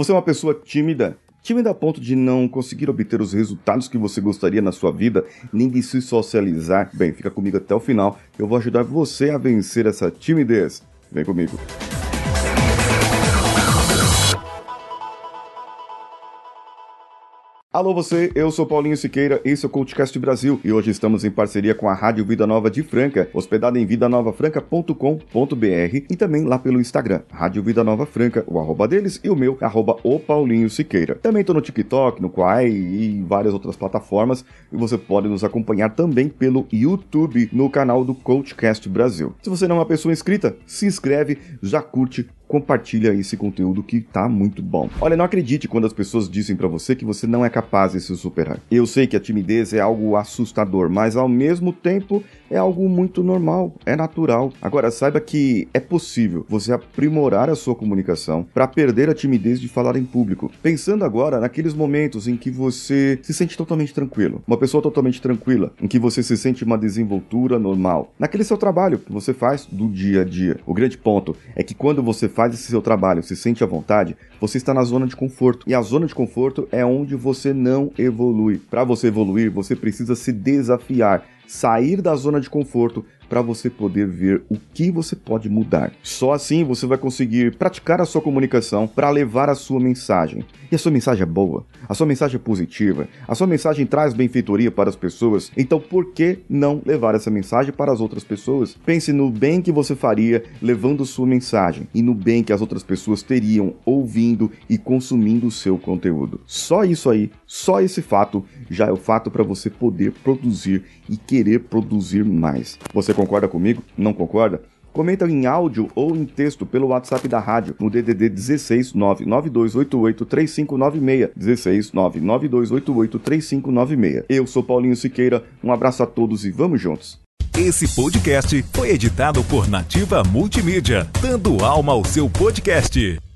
Você é uma pessoa tímida? Tímida a ponto de não conseguir obter os resultados que você gostaria na sua vida, nem de se socializar? Bem, fica comigo até o final, eu vou ajudar você a vencer essa timidez. Vem comigo. Alô você, eu sou Paulinho Siqueira, esse é o Coachcast Brasil e hoje estamos em parceria com a Rádio Vida Nova de Franca, hospedada em vidanovafranca.com.br e também lá pelo Instagram, Rádio Vida Nova Franca, o arroba deles e o meu, arroba o Paulinho Siqueira. Também tô no TikTok, no Quai e várias outras plataformas e você pode nos acompanhar também pelo YouTube no canal do Coachcast Brasil. Se você não é uma pessoa inscrita, se inscreve, já curte, compartilha esse conteúdo que tá muito bom. Olha, não acredite quando as pessoas dizem para você que você não é capaz de se superar. Eu sei que a timidez é algo assustador, mas ao mesmo tempo é algo muito normal, é natural. Agora saiba que é possível você aprimorar a sua comunicação para perder a timidez de falar em público. Pensando agora naqueles momentos em que você se sente totalmente tranquilo, uma pessoa totalmente tranquila, em que você se sente uma desenvoltura normal, naquele seu trabalho que você faz do dia a dia. O grande ponto é que quando você faz esse seu trabalho, se sente à vontade, você está na zona de conforto. E a zona de conforto é onde você não evolui. Para você evoluir, você precisa se desafiar, sair da zona de conforto para você poder ver o que você pode mudar. Só assim você vai conseguir praticar a sua comunicação para levar a sua mensagem. E a sua mensagem é boa, a sua mensagem é positiva, a sua mensagem traz benfeitoria para as pessoas, então por que não levar essa mensagem para as outras pessoas? Pense no bem que você faria levando sua mensagem e no bem que as outras pessoas teriam ouvindo e consumindo o seu conteúdo. Só isso aí, só esse fato já é o fato para você poder produzir e querer produzir mais. Você concorda comigo? Não concorda? Comenta em áudio ou em texto pelo WhatsApp da rádio no DDD 16 99288 3596 16 99288 3596. Eu sou Paulinho Siqueira, um abraço a todos e vamos juntos. Esse podcast foi editado por Nativa Multimídia, dando alma ao seu podcast.